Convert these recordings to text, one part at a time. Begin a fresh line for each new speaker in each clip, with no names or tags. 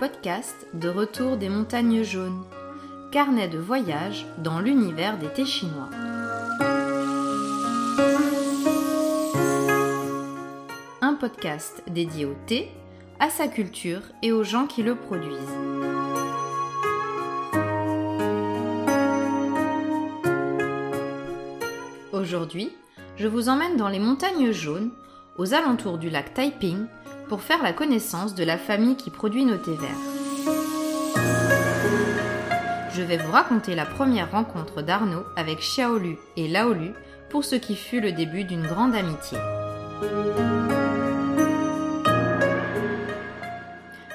podcast De retour des montagnes jaunes, carnet de voyage dans l'univers des thés chinois. Un podcast dédié au thé, à sa culture et aux gens qui le produisent. Aujourd'hui, je vous emmène dans les montagnes jaunes, aux alentours du lac Taiping, pour faire la connaissance de la famille qui produit nos thés verts. Je vais vous raconter la première rencontre d'Arnaud avec Xiaolu et Laolu pour ce qui fut le début d'une grande amitié.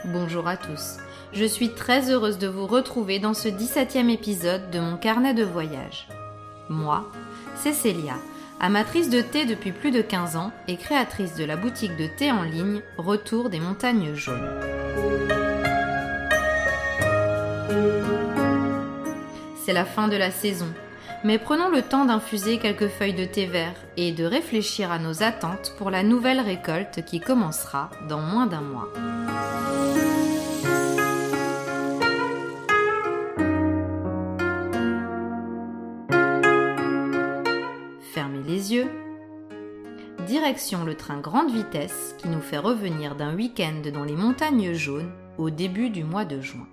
Bonjour à tous, je suis très heureuse de vous retrouver dans ce 17e épisode de mon carnet de voyage. Moi, c'est Célia, amatrice de thé depuis plus de 15 ans et créatrice de la boutique de thé en ligne Retour des montagnes jaunes. C'est la fin de la saison, mais prenons le temps d'infuser quelques feuilles de thé vert et de réfléchir à nos attentes pour la nouvelle récolte qui commencera dans moins d'un mois. Direction le train grande vitesse qui nous fait revenir d'un week-end dans les montagnes jaunes au début du mois de juin.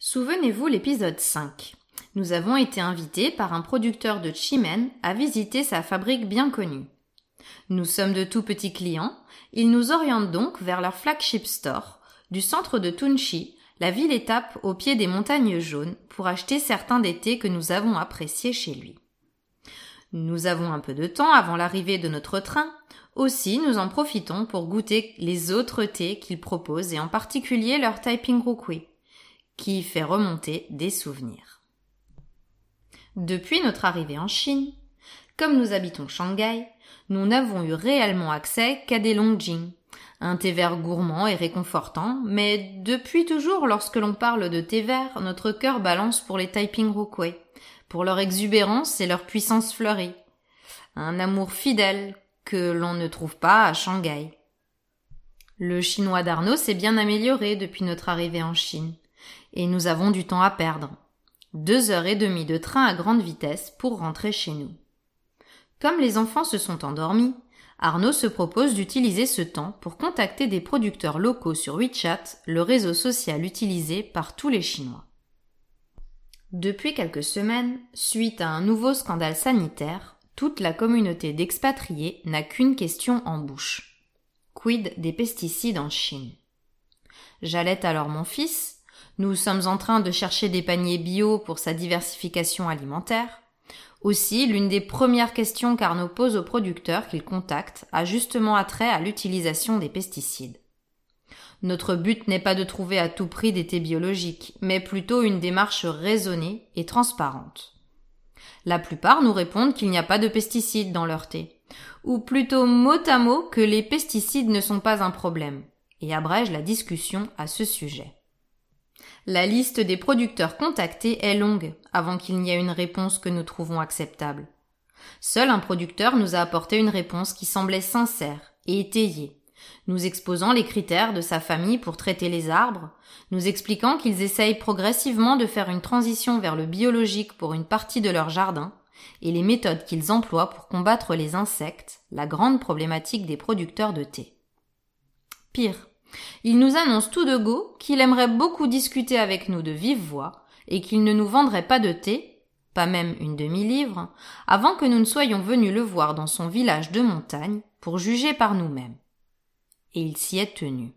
Souvenez-vous l'épisode 5. Nous avons été invités par un producteur de Chimène à visiter sa fabrique bien connue. Nous sommes de tout petits clients. Ils nous orientent donc vers leur flagship store, du centre de Tunchi, la ville étape au pied des montagnes jaunes, pour acheter certains des thés que nous avons appréciés chez lui. Nous avons un peu de temps avant l'arrivée de notre train. Aussi, nous en profitons pour goûter les autres thés qu'ils proposent et en particulier leur Taiping Rukui, qui fait remonter des souvenirs. Depuis notre arrivée en Chine, comme nous habitons Shanghai, nous n'avons eu réellement accès qu'à des Longjing, un thé vert gourmand et réconfortant, mais depuis toujours lorsque l'on parle de thé vert, notre cœur balance pour les Taiping Rookway, pour leur exubérance et leur puissance fleurie. Un amour fidèle que l'on ne trouve pas à Shanghai. Le chinois d'Arnaud s'est bien amélioré depuis notre arrivée en Chine, et nous avons du temps à perdre. Deux heures et demie de train à grande vitesse pour rentrer chez nous. Comme les enfants se sont endormis, Arnaud se propose d'utiliser ce temps pour contacter des producteurs locaux sur WeChat, le réseau social utilisé par tous les Chinois. Depuis quelques semaines, suite à un nouveau scandale sanitaire, toute la communauté d'expatriés n'a qu'une question en bouche. Quid des pesticides en Chine? J'allais alors mon fils, nous sommes en train de chercher des paniers bio pour sa diversification alimentaire, aussi, l'une des premières questions qu'Arnaud pose aux producteurs qu'il contacte a justement attrait à l'utilisation des pesticides. Notre but n'est pas de trouver à tout prix des thés biologiques, mais plutôt une démarche raisonnée et transparente. La plupart nous répondent qu'il n'y a pas de pesticides dans leur thé, ou plutôt mot à mot que les pesticides ne sont pas un problème, et abrègent la discussion à ce sujet. La liste des producteurs contactés est longue avant qu'il n'y ait une réponse que nous trouvons acceptable. Seul un producteur nous a apporté une réponse qui semblait sincère et étayée, nous exposant les critères de sa famille pour traiter les arbres, nous expliquant qu'ils essayent progressivement de faire une transition vers le biologique pour une partie de leur jardin, et les méthodes qu'ils emploient pour combattre les insectes, la grande problématique des producteurs de thé. Pire, il nous annonce tout de go qu'il aimerait beaucoup discuter avec nous de vive voix et qu'il ne nous vendrait pas de thé, pas même une demi-livre, avant que nous ne soyons venus le voir dans son village de montagne pour juger par nous-mêmes. Et il s'y est tenu.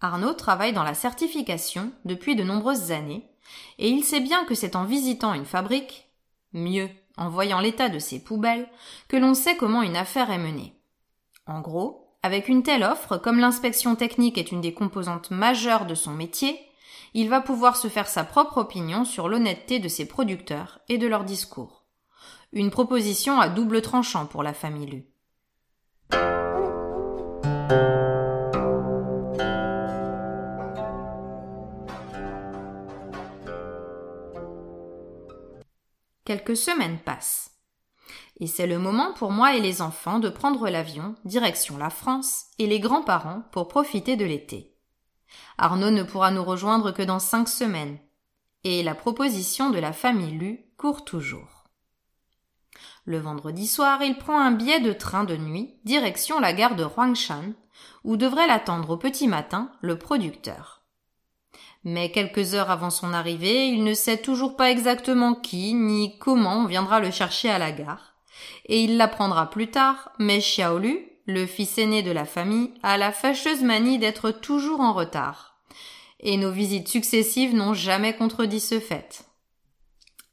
Arnaud travaille dans la certification depuis de nombreuses années, et il sait bien que c'est en visitant une fabrique, mieux, en voyant l'état de ses poubelles, que l'on sait comment une affaire est menée. En gros, avec une telle offre, comme l'inspection technique est une des composantes majeures de son métier, il va pouvoir se faire sa propre opinion sur l'honnêteté de ses producteurs et de leurs discours. Une proposition à double tranchant pour la famille Lu. Quelques semaines passent. Et c'est le moment pour moi et les enfants de prendre l'avion, direction la France, et les grands-parents pour profiter de l'été. Arnaud ne pourra nous rejoindre que dans cinq semaines. Et la proposition de la famille Lu court toujours. Le vendredi soir, il prend un billet de train de nuit, direction la gare de Huangshan, où devrait l'attendre au petit matin le producteur. Mais quelques heures avant son arrivée, il ne sait toujours pas exactement qui ni comment on viendra le chercher à la gare. Et il l'apprendra plus tard, mais Xiaolu, le fils aîné de la famille, a la fâcheuse manie d'être toujours en retard. Et nos visites successives n'ont jamais contredit ce fait.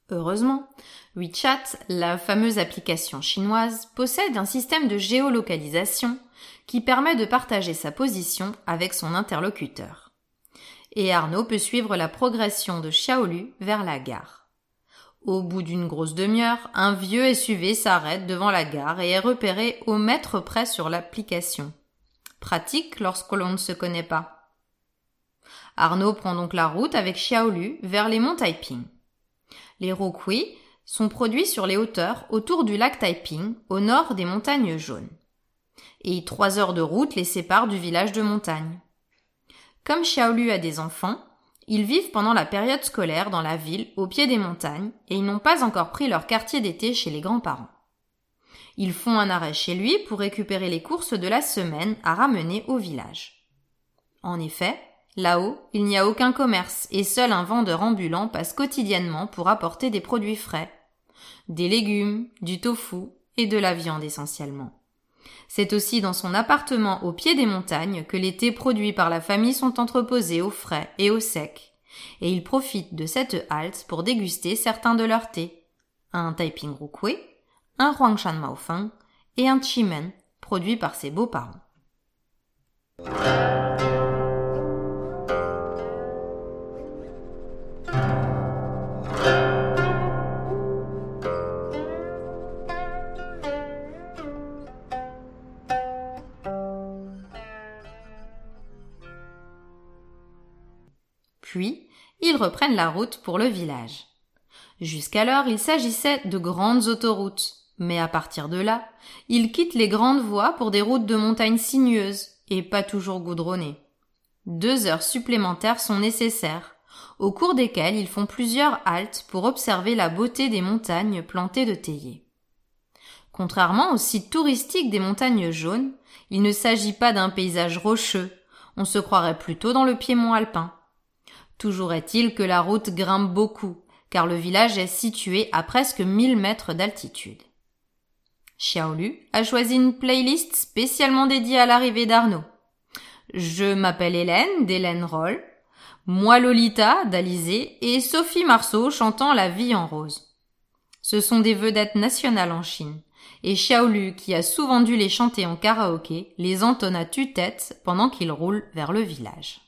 Heureusement, WeChat, la fameuse application chinoise, possède un système de géolocalisation qui permet de partager sa position avec son interlocuteur. Et Arnaud peut suivre la progression de Xiaolu vers la gare. Au bout d'une grosse demi-heure, un vieux SUV s'arrête devant la gare et est repéré au mètre près sur l'application. Pratique lorsque l'on ne se connaît pas. Arnaud prend donc la route avec Xiaolu vers les monts Taiping. Les Rokui sont produits sur les hauteurs autour du lac Taiping, au nord des montagnes jaunes. Et trois heures de route les séparent du village de montagne. Comme Xiaolu a des enfants, ils vivent pendant la période scolaire dans la ville, au pied des montagnes, et ils n'ont pas encore pris leur quartier d'été chez les grands-parents. Ils font un arrêt chez lui pour récupérer les courses de la semaine à ramener au village. En effet, Là-haut, il n'y a aucun commerce et seul un vendeur ambulant passe quotidiennement pour apporter des produits frais. Des légumes, du tofu et de la viande essentiellement. C'est aussi dans son appartement au pied des montagnes que les thés produits par la famille sont entreposés au frais et au sec. Et il profite de cette halte pour déguster certains de leurs thés. Un Taiping Rukui, un Huangshan Maofeng et un Chimen produit par ses beaux-parents. Puis, ils reprennent la route pour le village. Jusqu'alors, il s'agissait de grandes autoroutes, mais à partir de là, ils quittent les grandes voies pour des routes de montagnes sinueuses et pas toujours goudronnées. Deux heures supplémentaires sont nécessaires, au cours desquelles ils font plusieurs haltes pour observer la beauté des montagnes plantées de théiers. Contrairement au site touristique des montagnes jaunes, il ne s'agit pas d'un paysage rocheux, on se croirait plutôt dans le piémont alpin. Toujours est-il que la route grimpe beaucoup, car le village est situé à presque 1000 mètres d'altitude. Xiaolu a choisi une playlist spécialement dédiée à l'arrivée d'Arnaud. Je m'appelle Hélène d'Hélène Roll, moi Lolita d'Alizé et Sophie Marceau chantant La vie en rose. Ce sont des vedettes nationales en Chine, et Xiaolu, qui a souvent dû les chanter en karaoké, les entonne à tue-tête pendant qu'ils roulent vers le village.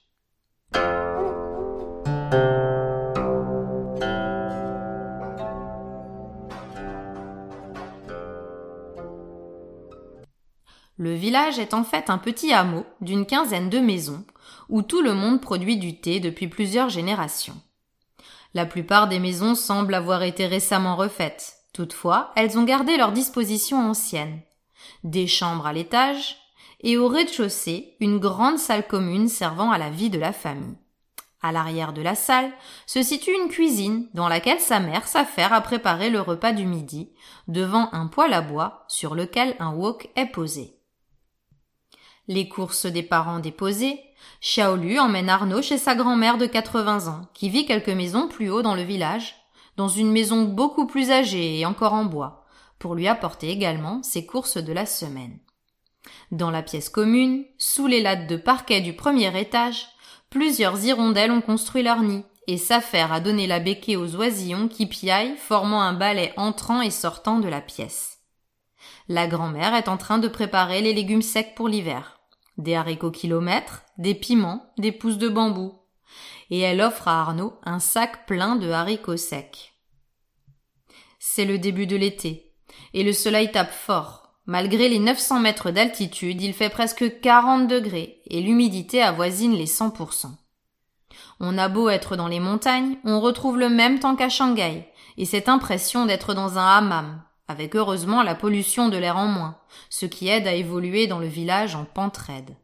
Le village est en fait un petit hameau d'une quinzaine de maisons où tout le monde produit du thé depuis plusieurs générations. La plupart des maisons semblent avoir été récemment refaites. Toutefois, elles ont gardé leur disposition ancienne. Des chambres à l'étage et au rez-de-chaussée une grande salle commune servant à la vie de la famille. À l'arrière de la salle se situe une cuisine dans laquelle sa mère s'affaire à préparer le repas du midi devant un poêle à bois sur lequel un wok est posé. Les courses des parents déposées, Xiaolu emmène Arnaud chez sa grand-mère de 80 ans, qui vit quelques maisons plus haut dans le village, dans une maison beaucoup plus âgée et encore en bois, pour lui apporter également ses courses de la semaine. Dans la pièce commune, sous les lattes de parquet du premier étage, plusieurs hirondelles ont construit leur nid et s'affairent à donner la béquée aux oisillons qui piaillent, formant un balai entrant et sortant de la pièce. La grand-mère est en train de préparer les légumes secs pour l'hiver des haricots kilomètres, des piments, des pousses de bambou. Et elle offre à Arnaud un sac plein de haricots secs. C'est le début de l'été, et le soleil tape fort. Malgré les 900 mètres d'altitude, il fait presque 40 degrés, et l'humidité avoisine les 100%. On a beau être dans les montagnes, on retrouve le même temps qu'à Shanghai, et cette impression d'être dans un hammam, avec heureusement la pollution de l'air en moins, ce qui aide à évoluer dans le village en pente raide.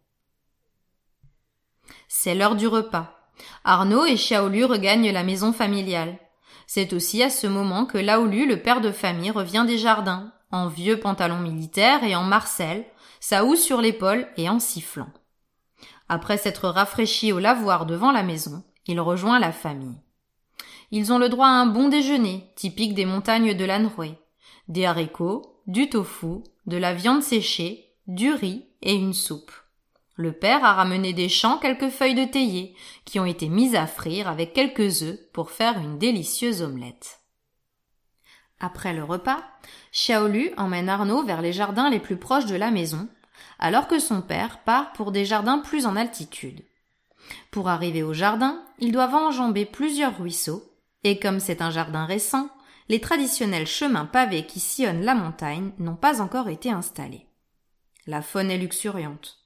C'est l'heure du repas. Arnaud et Xiaolu regagnent la maison familiale. C'est aussi à ce moment que Laolu, le père de famille, revient des jardins, en vieux pantalon militaire et en marcel, sa houe sur l'épaule et en sifflant. Après s'être rafraîchi au lavoir devant la maison, il rejoint la famille. Ils ont le droit à un bon déjeuner, typique des montagnes de l'Anhui. Des haricots, du tofu, de la viande séchée, du riz et une soupe. Le père a ramené des champs quelques feuilles de théier, qui ont été mises à frire avec quelques œufs pour faire une délicieuse omelette. Après le repas, Xiaolu emmène Arnaud vers les jardins les plus proches de la maison, alors que son père part pour des jardins plus en altitude. Pour arriver au jardin, ils doivent enjamber plusieurs ruisseaux, et comme c'est un jardin récent, les traditionnels chemins pavés qui sillonnent la montagne n'ont pas encore été installés. La faune est luxuriante.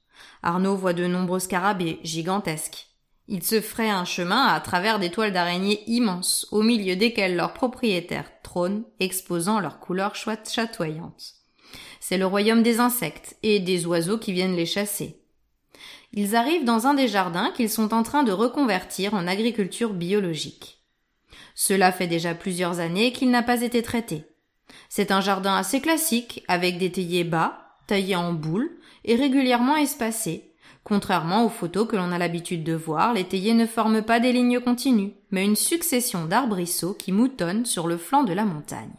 Arnaud voit de nombreux scarabées gigantesques. Ils se fraient un chemin à travers des toiles d'araignées immenses, au milieu desquelles leurs propriétaires trônent, exposant leurs couleurs chatoyantes. C'est le royaume des insectes et des oiseaux qui viennent les chasser. Ils arrivent dans un des jardins qu'ils sont en train de reconvertir en agriculture biologique. Cela fait déjà plusieurs années qu'il n'a pas été traité. C'est un jardin assez classique, avec des théiers bas, taillés en boules, et régulièrement espacés, Contrairement aux photos que l'on a l'habitude de voir, les théiers ne forment pas des lignes continues, mais une succession d'arbrisseaux qui moutonnent sur le flanc de la montagne.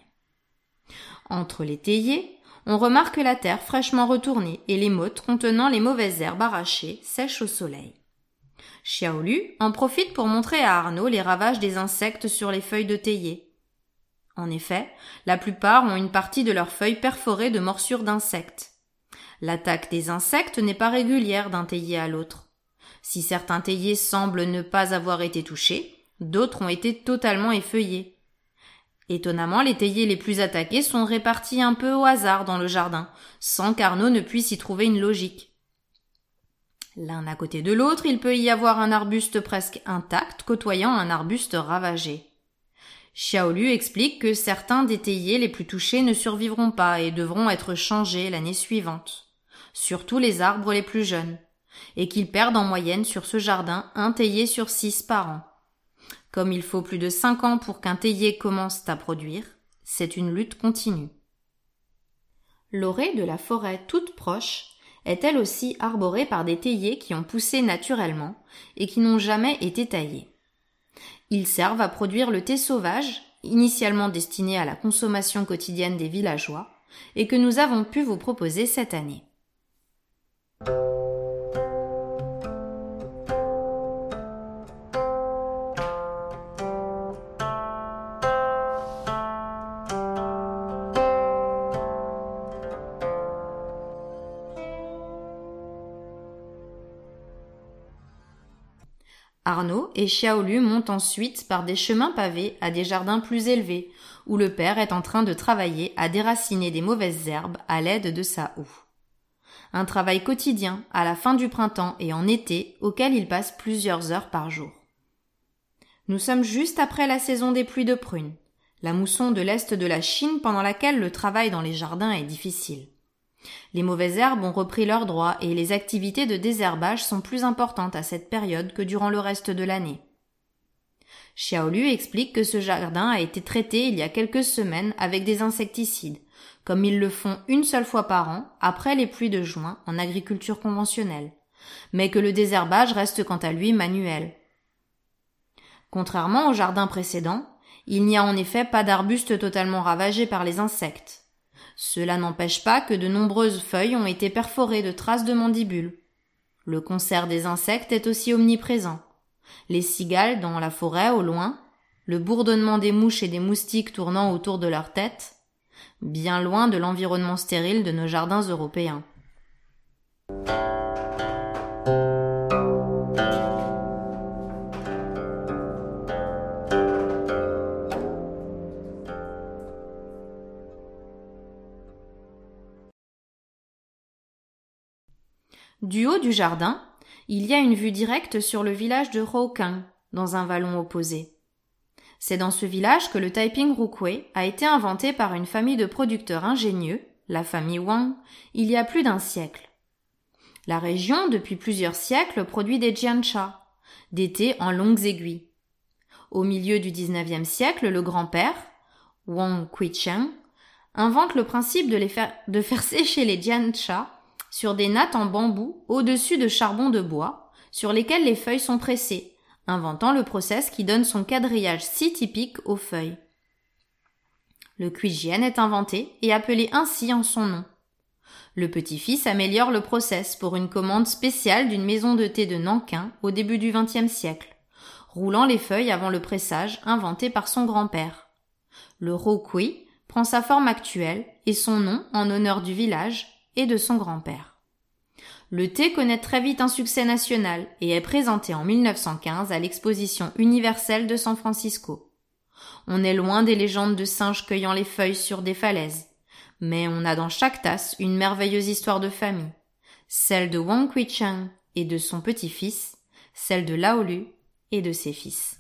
Entre les théiers, on remarque la terre fraîchement retournée et les mottes contenant les mauvaises herbes arrachées sèchent au soleil. Xiaolu en profite pour montrer à Arnaud les ravages des insectes sur les feuilles de théier. En effet, la plupart ont une partie de leurs feuilles perforées de morsures d'insectes. L'attaque des insectes n'est pas régulière d'un théier à l'autre. Si certains théiers semblent ne pas avoir été touchés, d'autres ont été totalement effeuillés. Étonnamment, les théiers les plus attaqués sont répartis un peu au hasard dans le jardin, sans qu'Arnaud ne puisse y trouver une logique. L'un à côté de l'autre, il peut y avoir un arbuste presque intact côtoyant un arbuste ravagé. Xiaolu explique que certains des théiers les plus touchés ne survivront pas et devront être changés l'année suivante surtout les arbres les plus jeunes, et qu'ils perdent en moyenne sur ce jardin un théier sur six par an. Comme il faut plus de cinq ans pour qu'un théier commence à produire, c'est une lutte continue. L'orée de la forêt toute proche est elle aussi arborée par des théiers qui ont poussé naturellement et qui n'ont jamais été taillés. Ils servent à produire le thé sauvage, initialement destiné à la consommation quotidienne des villageois, et que nous avons pu vous proposer cette année. Arnaud et Xiaolu montent ensuite par des chemins pavés à des jardins plus élevés, où le père est en train de travailler à déraciner des mauvaises herbes à l'aide de sa houe un travail quotidien à la fin du printemps et en été auquel il passe plusieurs heures par jour. Nous sommes juste après la saison des pluies de prunes, la mousson de l'Est de la Chine pendant laquelle le travail dans les jardins est difficile. Les mauvaises herbes ont repris leurs droits et les activités de désherbage sont plus importantes à cette période que durant le reste de l'année. Xiaolu explique que ce jardin a été traité il y a quelques semaines avec des insecticides, comme ils le font une seule fois par an, après les pluies de juin, en agriculture conventionnelle, mais que le désherbage reste quant à lui manuel. Contrairement au jardin précédent, il n'y a en effet pas d'arbustes totalement ravagés par les insectes. Cela n'empêche pas que de nombreuses feuilles ont été perforées de traces de mandibules. Le concert des insectes est aussi omniprésent. Les cigales dans la forêt au loin, le bourdonnement des mouches et des moustiques tournant autour de leur tête, bien loin de l'environnement stérile de nos jardins européens. Du haut du jardin, il y a une vue directe sur le village de Rouquin, dans un vallon opposé. C'est dans ce village que le Taiping Rukui a été inventé par une famille de producteurs ingénieux, la famille Wang, il y a plus d'un siècle. La région, depuis plusieurs siècles, produit des jiancha, des thés en longues aiguilles. Au milieu du XIXe siècle, le grand-père, Wang Kuicheng, invente le principe de, faire, sécher les jiancha sur des nattes en bambou au-dessus de charbon de bois, sur lesquels les feuilles sont pressées, inventant le process qui donne son quadrillage si typique aux feuilles. Le cuigienne est inventé et appelé ainsi en son nom. Le petit-fils améliore le process pour une commande spéciale d'une maison de thé de Nankin au début du XXe siècle, roulant les feuilles avant le pressage inventé par son grand-père. Le rokui prend sa forme actuelle et son nom en honneur du village et de son grand-père. Le thé connaît très vite un succès national et est présenté en 1915 à l'exposition universelle de San Francisco. On est loin des légendes de singes cueillant les feuilles sur des falaises, mais on a dans chaque tasse une merveilleuse histoire de famille, celle de Wang Kuicheng et de son petit-fils, celle de Laolu et de ses fils.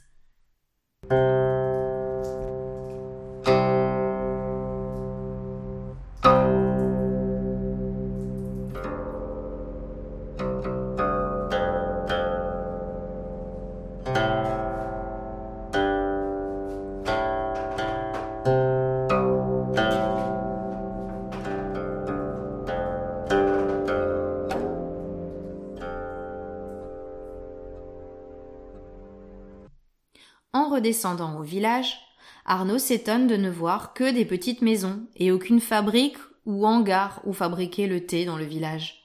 Redescendant au village, Arnaud s'étonne de ne voir que des petites maisons et aucune fabrique ou hangar où fabriquer le thé dans le village.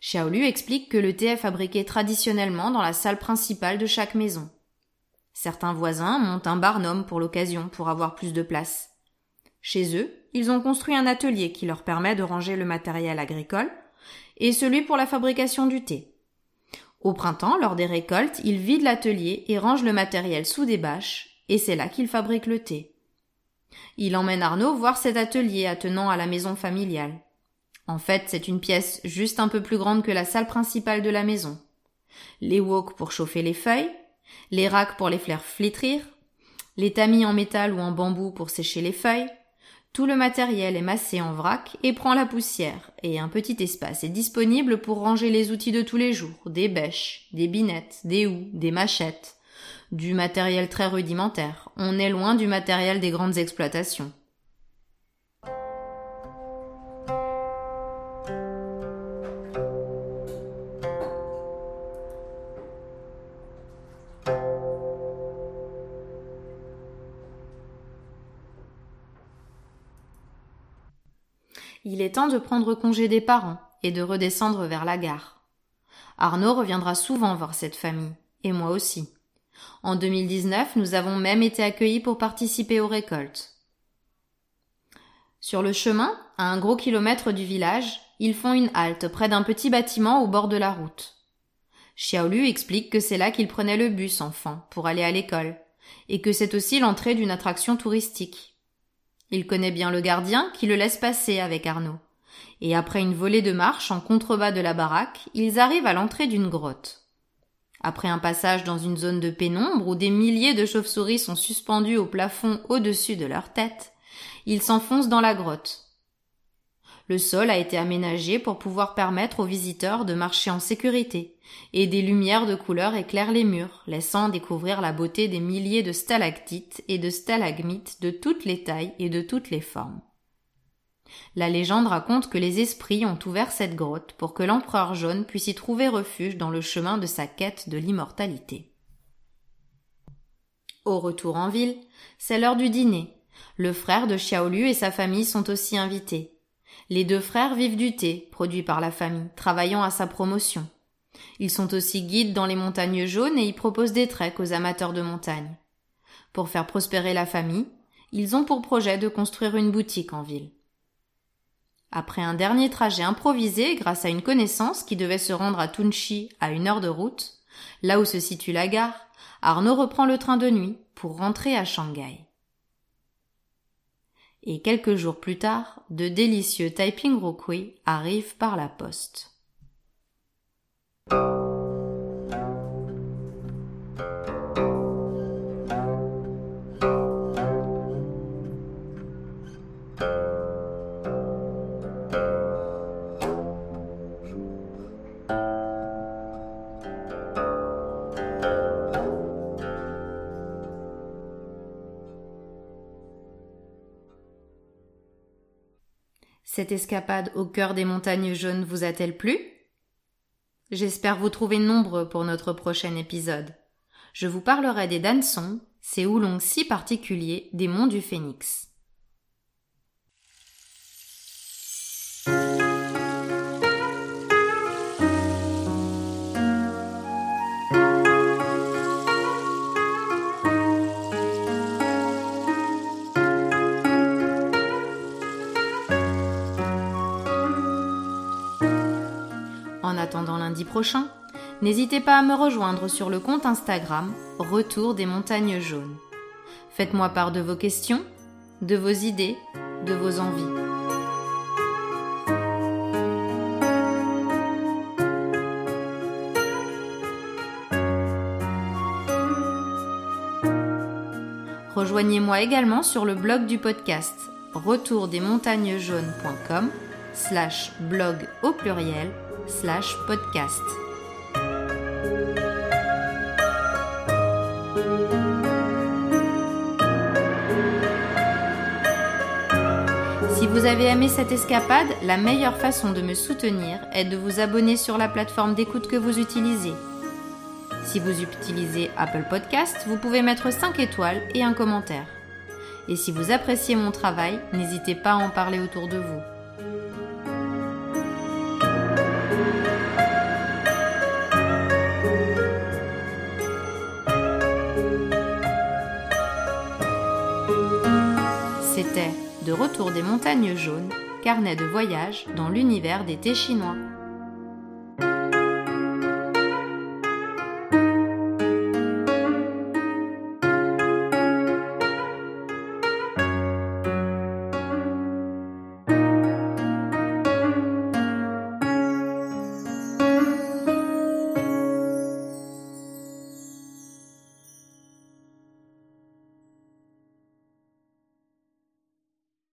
Xiaolu explique que le thé est fabriqué traditionnellement dans la salle principale de chaque maison. Certains voisins montent un barnum pour l'occasion pour avoir plus de place. Chez eux, ils ont construit un atelier qui leur permet de ranger le matériel agricole et celui pour la fabrication du thé. Au printemps, lors des récoltes, ils vident l'atelier et rangent le matériel sous des bâches, et c'est là qu'ils fabriquent le thé. Il emmène Arnaud voir cet atelier attenant à la maison familiale. En fait, c'est une pièce juste un peu plus grande que la salle principale de la maison. Les woks pour chauffer les feuilles, les racks pour les faire flétrir, les tamis en métal ou en bambou pour sécher les feuilles, tout le matériel est massé en vrac et prend la poussière, et un petit espace est disponible pour ranger les outils de tous les jours, des bêches, des binettes, des houes, des machettes, du matériel très rudimentaire. On est loin du matériel des grandes exploitations. Il est temps de prendre congé des parents et de redescendre vers la gare. Arnaud reviendra souvent voir cette famille, et moi aussi. En 2019, nous avons même été accueillis pour participer aux récoltes. Sur le chemin, à un gros kilomètre du village, ils font une halte près d'un petit bâtiment au bord de la route. Xiaolu explique que c'est là qu'il prenait le bus enfant pour aller à l'école, et que c'est aussi l'entrée d'une attraction touristique. Il connaît bien le gardien qui le laisse passer avec Arnaud. Et après une volée de marche en contrebas de la baraque, ils arrivent à l'entrée d'une grotte. Après un passage dans une zone de pénombre où des milliers de chauves-souris sont suspendues au plafond au-dessus de leur tête, ils s'enfoncent dans la grotte. Le sol a été aménagé pour pouvoir permettre aux visiteurs de marcher en sécurité, et des lumières de couleur éclairent les murs, laissant découvrir la beauté des milliers de stalactites et de stalagmites de toutes les tailles et de toutes les formes. La légende raconte que les esprits ont ouvert cette grotte pour que l'empereur jaune puisse y trouver refuge dans le chemin de sa quête de l'immortalité. Au retour en ville, c'est l'heure du dîner. Le frère de Xiaolu et sa famille sont aussi invités. Les deux frères vivent du thé, produit par la famille, travaillant à sa promotion. Ils sont aussi guides dans les montagnes jaunes et y proposent des treks aux amateurs de montagne. Pour faire prospérer la famille, ils ont pour projet de construire une boutique en ville. Après un dernier trajet improvisé grâce à une connaissance qui devait se rendre à Tunchi à une heure de route, là où se situe la gare, Arnaud reprend le train de nuit pour rentrer à Shanghai et quelques jours plus tard, de délicieux Taiping Rokui arrivent par la poste. Escapade au cœur des montagnes jaunes vous a-t-elle plu? J'espère vous trouver nombreux pour notre prochain épisode. Je vous parlerai des Dansons, ces houlons si particuliers des monts du Phénix. Attendant lundi prochain, n'hésitez pas à me rejoindre sur le compte Instagram Retour des montagnes jaunes. Faites-moi part de vos questions, de vos idées, de vos envies. Rejoignez-moi également sur le blog du podcast retourdesmontagnesjaunes.com slash blog au pluriel slash podcast. Si vous avez aimé cette escapade, la meilleure façon de me soutenir est de vous abonner sur la plateforme d'écoute que vous utilisez. Si vous utilisez Apple Podcast, vous pouvez mettre 5 étoiles et un commentaire. Et si vous appréciez mon travail, n'hésitez pas à en parler autour de vous. De retour des montagnes jaunes, carnet de voyage dans l'univers des thés chinois.